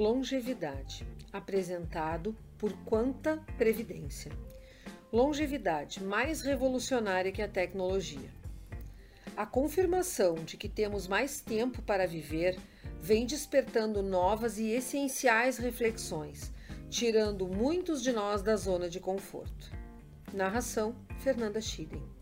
Longevidade, apresentado por Quanta Previdência. Longevidade mais revolucionária que a tecnologia. A confirmação de que temos mais tempo para viver vem despertando novas e essenciais reflexões, tirando muitos de nós da zona de conforto. Narração: Fernanda Schilling.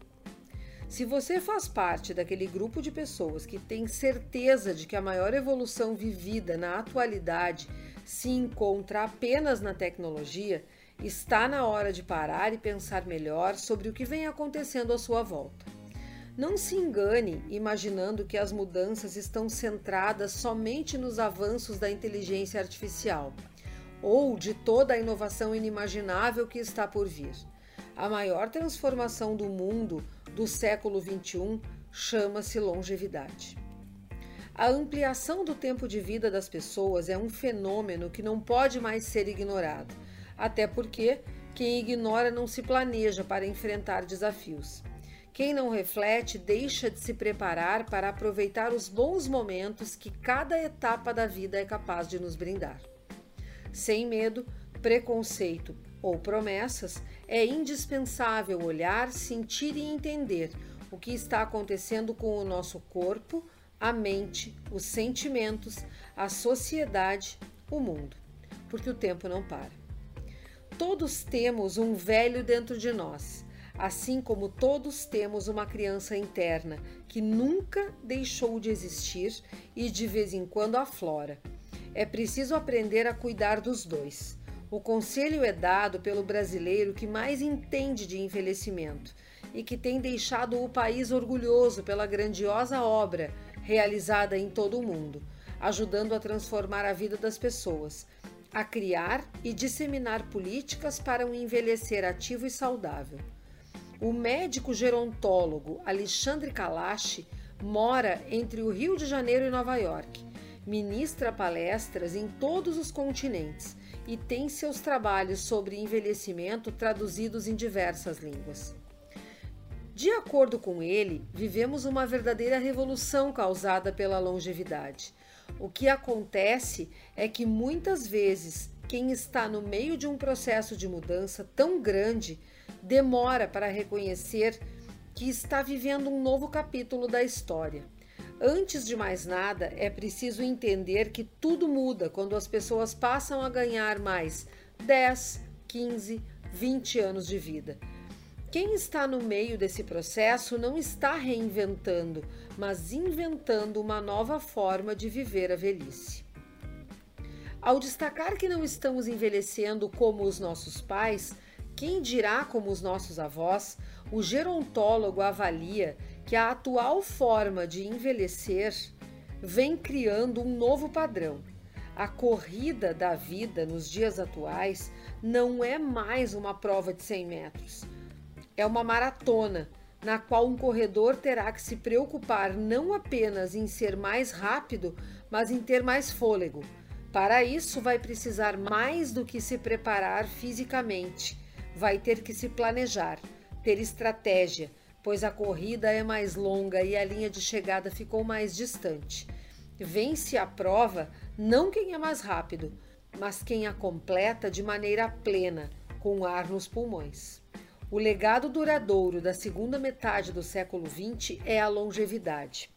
Se você faz parte daquele grupo de pessoas que tem certeza de que a maior evolução vivida na atualidade se encontra apenas na tecnologia, está na hora de parar e pensar melhor sobre o que vem acontecendo à sua volta. Não se engane imaginando que as mudanças estão centradas somente nos avanços da inteligência artificial ou de toda a inovação inimaginável que está por vir. A maior transformação do mundo do século XXI chama-se longevidade. A ampliação do tempo de vida das pessoas é um fenômeno que não pode mais ser ignorado, até porque quem ignora não se planeja para enfrentar desafios. Quem não reflete deixa de se preparar para aproveitar os bons momentos que cada etapa da vida é capaz de nos brindar. Sem medo, preconceito ou promessas, é indispensável olhar, sentir e entender o que está acontecendo com o nosso corpo, a mente, os sentimentos, a sociedade, o mundo, porque o tempo não para. Todos temos um velho dentro de nós, assim como todos temos uma criança interna que nunca deixou de existir e de vez em quando aflora. É preciso aprender a cuidar dos dois o conselho é dado pelo brasileiro que mais entende de envelhecimento e que tem deixado o país orgulhoso pela grandiosa obra realizada em todo o mundo, ajudando a transformar a vida das pessoas, a criar e disseminar políticas para um envelhecer ativo e saudável. O médico gerontólogo Alexandre Kalash mora entre o Rio de Janeiro e Nova York. Ministra palestras em todos os continentes e tem seus trabalhos sobre envelhecimento traduzidos em diversas línguas. De acordo com ele, vivemos uma verdadeira revolução causada pela longevidade. O que acontece é que muitas vezes quem está no meio de um processo de mudança tão grande demora para reconhecer que está vivendo um novo capítulo da história. Antes de mais nada, é preciso entender que tudo muda quando as pessoas passam a ganhar mais 10, 15, 20 anos de vida. Quem está no meio desse processo não está reinventando, mas inventando uma nova forma de viver a velhice. Ao destacar que não estamos envelhecendo como os nossos pais, quem dirá como os nossos avós, o gerontólogo avalia que a atual forma de envelhecer vem criando um novo padrão. A corrida da vida nos dias atuais não é mais uma prova de 100 metros. É uma maratona na qual um corredor terá que se preocupar não apenas em ser mais rápido, mas em ter mais fôlego. Para isso, vai precisar mais do que se preparar fisicamente, vai ter que se planejar, ter estratégia, pois a corrida é mais longa e a linha de chegada ficou mais distante. Vence a prova não quem é mais rápido, mas quem a completa de maneira plena, com ar nos pulmões. O legado duradouro da segunda metade do século XX é a longevidade.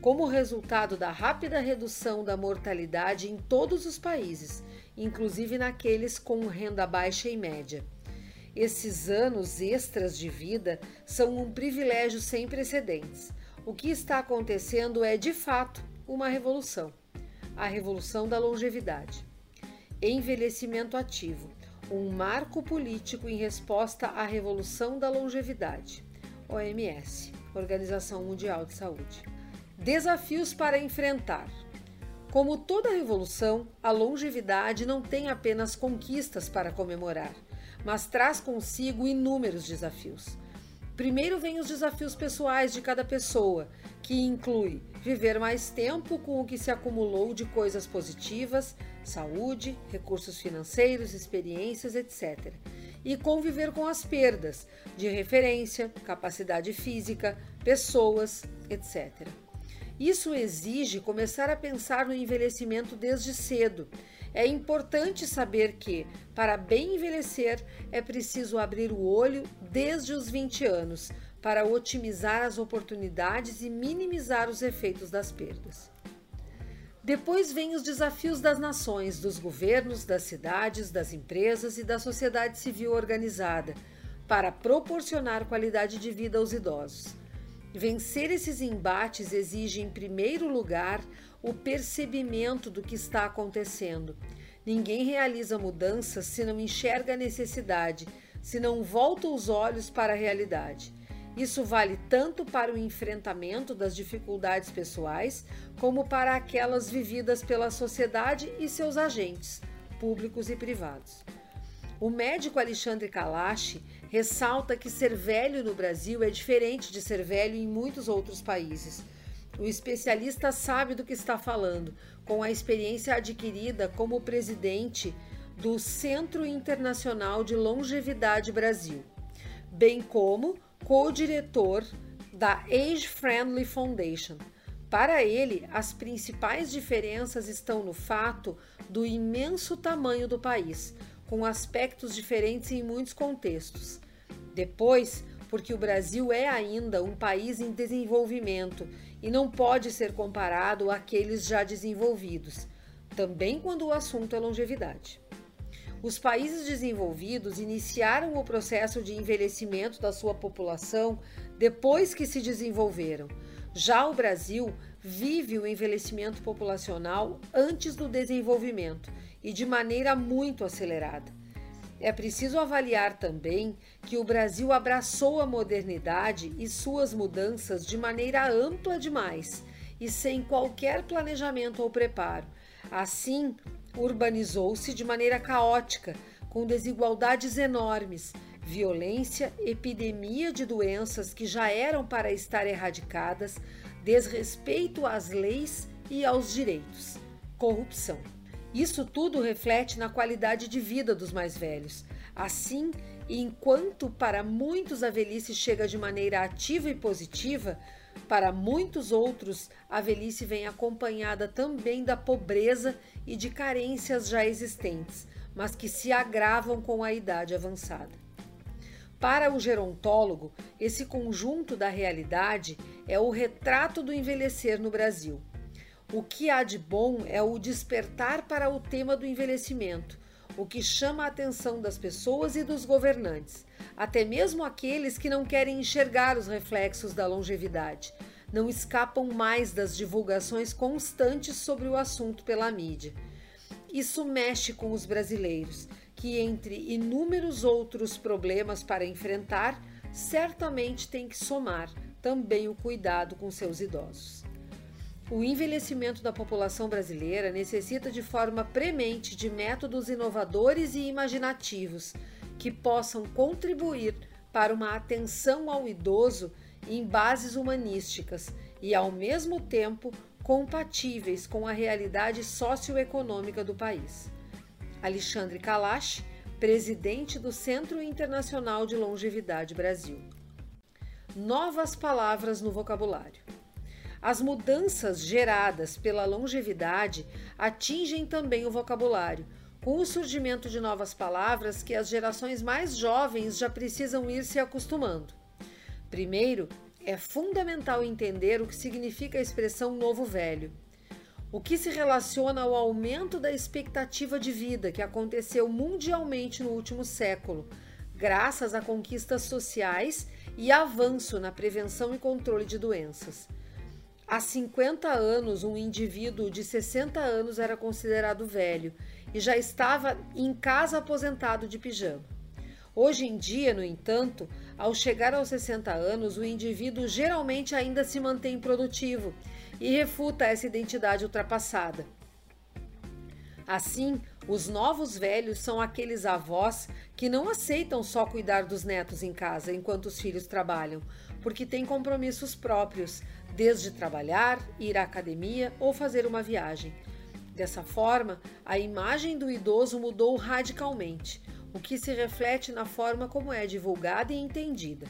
Como resultado da rápida redução da mortalidade em todos os países, inclusive naqueles com renda baixa e média. Esses anos extras de vida são um privilégio sem precedentes. O que está acontecendo é, de fato, uma revolução a revolução da longevidade. Envelhecimento ativo um marco político em resposta à revolução da longevidade. OMS Organização Mundial de Saúde. Desafios para enfrentar. Como toda revolução, a longevidade não tem apenas conquistas para comemorar mas traz consigo inúmeros desafios. Primeiro vem os desafios pessoais de cada pessoa, que inclui viver mais tempo com o que se acumulou de coisas positivas, saúde, recursos financeiros, experiências, etc. E conviver com as perdas de referência, capacidade física, pessoas, etc. Isso exige começar a pensar no envelhecimento desde cedo. É importante saber que, para bem envelhecer, é preciso abrir o olho desde os 20 anos para otimizar as oportunidades e minimizar os efeitos das perdas. Depois vêm os desafios das nações, dos governos, das cidades, das empresas e da sociedade civil organizada para proporcionar qualidade de vida aos idosos. Vencer esses embates exige, em primeiro lugar, o percebimento do que está acontecendo. Ninguém realiza mudanças se não enxerga a necessidade, se não volta os olhos para a realidade. Isso vale tanto para o enfrentamento das dificuldades pessoais, como para aquelas vividas pela sociedade e seus agentes, públicos e privados. O médico Alexandre Kalash ressalta que ser velho no Brasil é diferente de ser velho em muitos outros países. O especialista sabe do que está falando, com a experiência adquirida como presidente do Centro Internacional de Longevidade Brasil, bem como co-diretor da Age Friendly Foundation. Para ele, as principais diferenças estão no fato do imenso tamanho do país, com aspectos diferentes em muitos contextos. Depois, porque o Brasil é ainda um país em desenvolvimento e não pode ser comparado àqueles já desenvolvidos, também quando o assunto é longevidade. Os países desenvolvidos iniciaram o processo de envelhecimento da sua população depois que se desenvolveram. Já o Brasil vive o envelhecimento populacional antes do desenvolvimento e de maneira muito acelerada. É preciso avaliar também que o Brasil abraçou a modernidade e suas mudanças de maneira ampla demais e sem qualquer planejamento ou preparo. Assim, urbanizou-se de maneira caótica, com desigualdades enormes, violência, epidemia de doenças que já eram para estar erradicadas, desrespeito às leis e aos direitos, corrupção. Isso tudo reflete na qualidade de vida dos mais velhos. Assim, enquanto para muitos a velhice chega de maneira ativa e positiva, para muitos outros a velhice vem acompanhada também da pobreza e de carências já existentes, mas que se agravam com a idade avançada. Para o gerontólogo, esse conjunto da realidade é o retrato do envelhecer no Brasil. O que há de bom é o despertar para o tema do envelhecimento, o que chama a atenção das pessoas e dos governantes, até mesmo aqueles que não querem enxergar os reflexos da longevidade, não escapam mais das divulgações constantes sobre o assunto pela mídia. Isso mexe com os brasileiros, que, entre inúmeros outros problemas para enfrentar, certamente tem que somar também o cuidado com seus idosos. O envelhecimento da população brasileira necessita de forma premente de métodos inovadores e imaginativos que possam contribuir para uma atenção ao idoso em bases humanísticas e, ao mesmo tempo, compatíveis com a realidade socioeconômica do país. Alexandre Kalash, presidente do Centro Internacional de Longevidade Brasil. Novas palavras no vocabulário. As mudanças geradas pela longevidade atingem também o vocabulário, com o surgimento de novas palavras que as gerações mais jovens já precisam ir se acostumando. Primeiro, é fundamental entender o que significa a expressão novo velho. O que se relaciona ao aumento da expectativa de vida que aconteceu mundialmente no último século, graças a conquistas sociais e avanço na prevenção e controle de doenças. Há 50 anos, um indivíduo de 60 anos era considerado velho e já estava em casa aposentado de pijama. Hoje em dia, no entanto, ao chegar aos 60 anos, o indivíduo geralmente ainda se mantém produtivo e refuta essa identidade ultrapassada. Assim, os novos velhos são aqueles avós que não aceitam só cuidar dos netos em casa enquanto os filhos trabalham, porque têm compromissos próprios, desde trabalhar, ir à academia ou fazer uma viagem. Dessa forma, a imagem do idoso mudou radicalmente, o que se reflete na forma como é divulgada e entendida.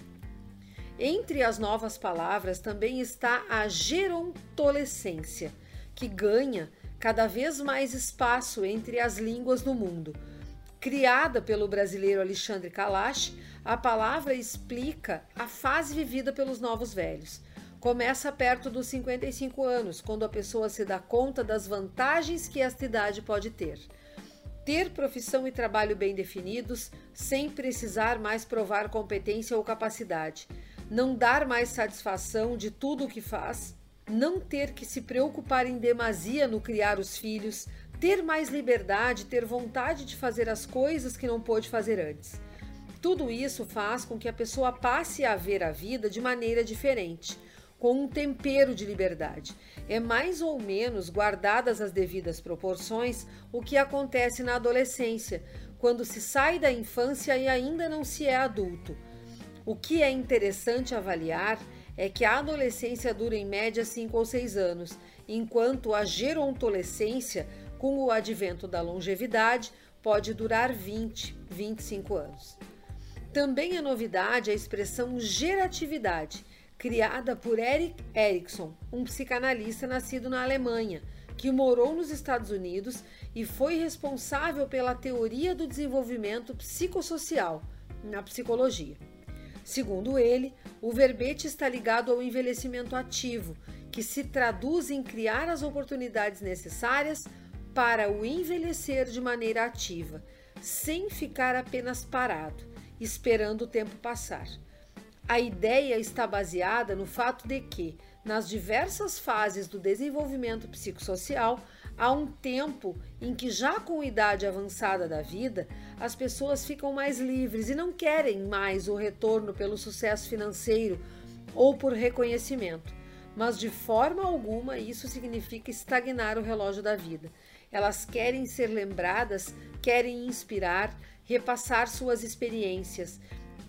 Entre as novas palavras também está a gerontolescência, que ganha cada vez mais espaço entre as línguas do mundo. Criada pelo brasileiro Alexandre Kalash, a palavra explica a fase vivida pelos novos velhos. Começa perto dos 55 anos, quando a pessoa se dá conta das vantagens que esta idade pode ter. Ter profissão e trabalho bem definidos, sem precisar mais provar competência ou capacidade. Não dar mais satisfação de tudo o que faz, não ter que se preocupar em demasia no criar os filhos, ter mais liberdade, ter vontade de fazer as coisas que não pôde fazer antes. Tudo isso faz com que a pessoa passe a ver a vida de maneira diferente, com um tempero de liberdade. É mais ou menos, guardadas as devidas proporções, o que acontece na adolescência, quando se sai da infância e ainda não se é adulto. O que é interessante avaliar é que a adolescência dura em média 5 ou 6 anos, enquanto a gerontolescência, com o advento da longevidade, pode durar 20, 25 anos. Também é novidade a expressão geratividade, criada por Eric Erikson, um psicanalista nascido na Alemanha, que morou nos Estados Unidos e foi responsável pela teoria do desenvolvimento psicossocial na psicologia. Segundo ele, o verbete está ligado ao envelhecimento ativo, que se traduz em criar as oportunidades necessárias para o envelhecer de maneira ativa, sem ficar apenas parado, esperando o tempo passar. A ideia está baseada no fato de que, nas diversas fases do desenvolvimento psicossocial, há um tempo em que, já com idade avançada da vida, as pessoas ficam mais livres e não querem mais o retorno pelo sucesso financeiro ou por reconhecimento. Mas de forma alguma isso significa estagnar o relógio da vida. Elas querem ser lembradas, querem inspirar, repassar suas experiências,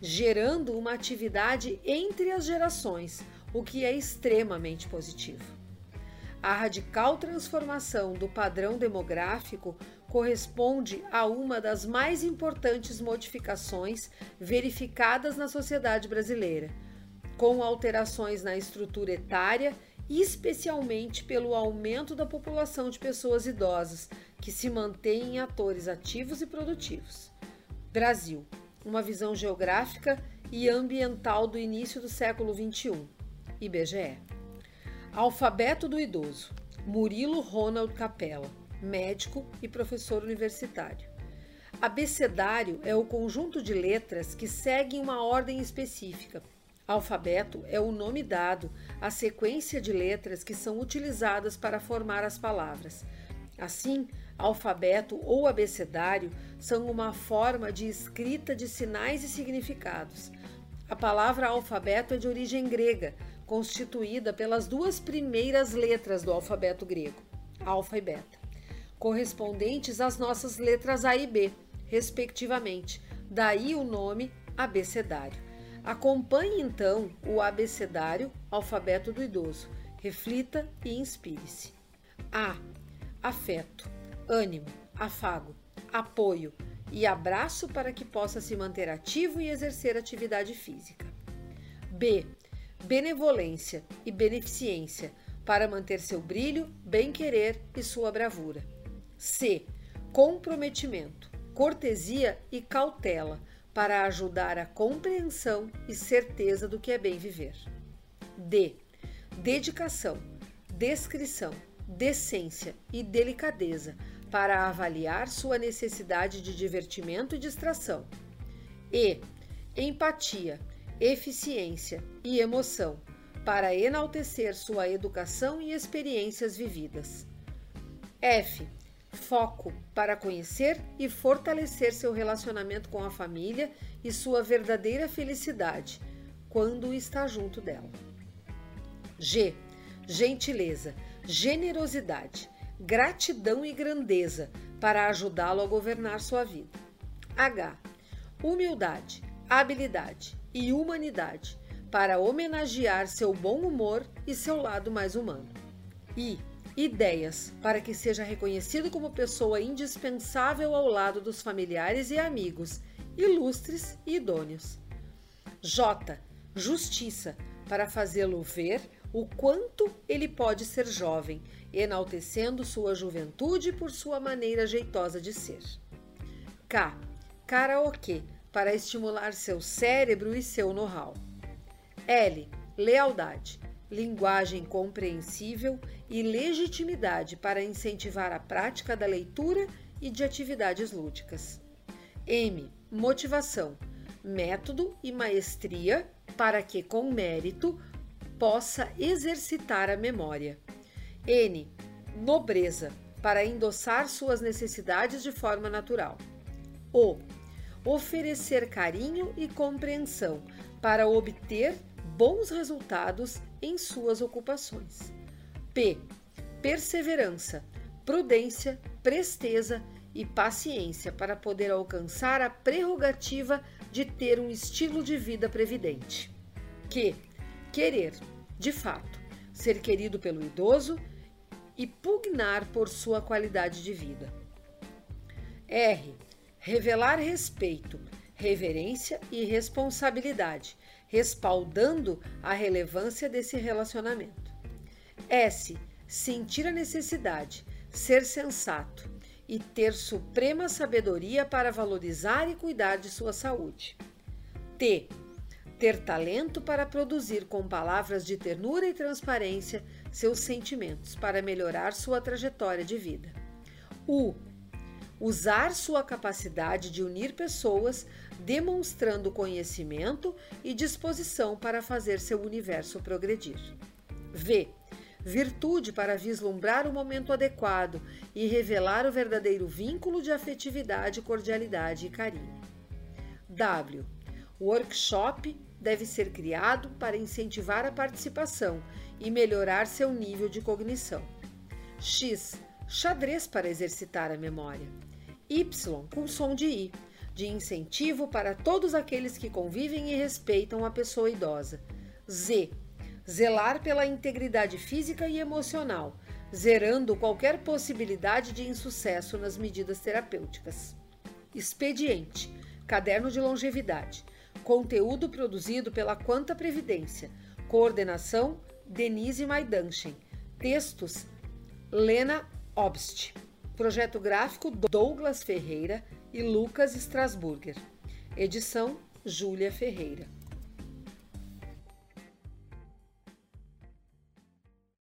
gerando uma atividade entre as gerações, o que é extremamente positivo. A radical transformação do padrão demográfico corresponde a uma das mais importantes modificações verificadas na sociedade brasileira, com alterações na estrutura etária, especialmente pelo aumento da população de pessoas idosas, que se mantêm atores ativos e produtivos. Brasil, uma visão geográfica e ambiental do início do século XXI. IBGE. Alfabeto do idoso. Murilo Ronald Capella, médico e professor universitário. Abecedário é o conjunto de letras que seguem uma ordem específica. Alfabeto é o nome dado à sequência de letras que são utilizadas para formar as palavras. Assim, alfabeto ou abecedário são uma forma de escrita de sinais e significados. A palavra alfabeto é de origem grega, constituída pelas duas primeiras letras do alfabeto grego, alfa e beta, correspondentes às nossas letras A e B, respectivamente. Daí o nome abecedário. Acompanhe então o abecedário, alfabeto do idoso. Reflita e inspire-se. A. Afeto, ânimo, afago, apoio e abraço para que possa se manter ativo e exercer atividade física. B benevolência e beneficência para manter seu brilho, bem-querer e sua bravura. C. Comprometimento, cortesia e cautela para ajudar a compreensão e certeza do que é bem viver. D. Dedicação, descrição, decência e delicadeza para avaliar sua necessidade de divertimento e distração. E. Empatia, eficiência e emoção para enaltecer sua educação e experiências vividas. F. Foco para conhecer e fortalecer seu relacionamento com a família e sua verdadeira felicidade quando está junto dela. G. Gentileza, generosidade, gratidão e grandeza para ajudá-lo a governar sua vida. H. Humildade, habilidade, e humanidade para homenagear seu bom humor e seu lado mais humano. E ideias para que seja reconhecido como pessoa indispensável ao lado dos familiares e amigos, ilustres e idôneos. J. Justiça, para fazê-lo ver o quanto ele pode ser jovem, enaltecendo sua juventude por sua maneira jeitosa de ser. K. Karaokê, para estimular seu cérebro e seu know-how. L. Lealdade, linguagem compreensível e legitimidade para incentivar a prática da leitura e de atividades lúdicas. M. Motivação, método e maestria para que, com mérito, possa exercitar a memória. N. Nobreza, para endossar suas necessidades de forma natural. O. Oferecer carinho e compreensão para obter bons resultados em suas ocupações. P. Perseverança, prudência, presteza e paciência para poder alcançar a prerrogativa de ter um estilo de vida previdente. Q querer, de fato, ser querido pelo idoso e pugnar por sua qualidade de vida. R. Revelar respeito, reverência e responsabilidade, respaldando a relevância desse relacionamento. S. Sentir a necessidade, ser sensato e ter suprema sabedoria para valorizar e cuidar de sua saúde. T ter talento para produzir com palavras de ternura e transparência seus sentimentos para melhorar sua trajetória de vida. U. Usar sua capacidade de unir pessoas, demonstrando conhecimento e disposição para fazer seu universo progredir. V. Virtude para vislumbrar o momento adequado e revelar o verdadeiro vínculo de afetividade, cordialidade e carinho. W. Workshop deve ser criado para incentivar a participação e melhorar seu nível de cognição. X. Xadrez para exercitar a memória. Y. Com som de I. De incentivo para todos aqueles que convivem e respeitam a pessoa idosa. Z. Zelar pela integridade física e emocional, zerando qualquer possibilidade de insucesso nas medidas terapêuticas. Expediente. Caderno de longevidade Conteúdo produzido pela Quanta Previdência. Coordenação: Denise Maidanchen. Textos: Lena Obst. Projeto gráfico: Douglas Ferreira e Lucas Strasburger. Edição: Júlia Ferreira.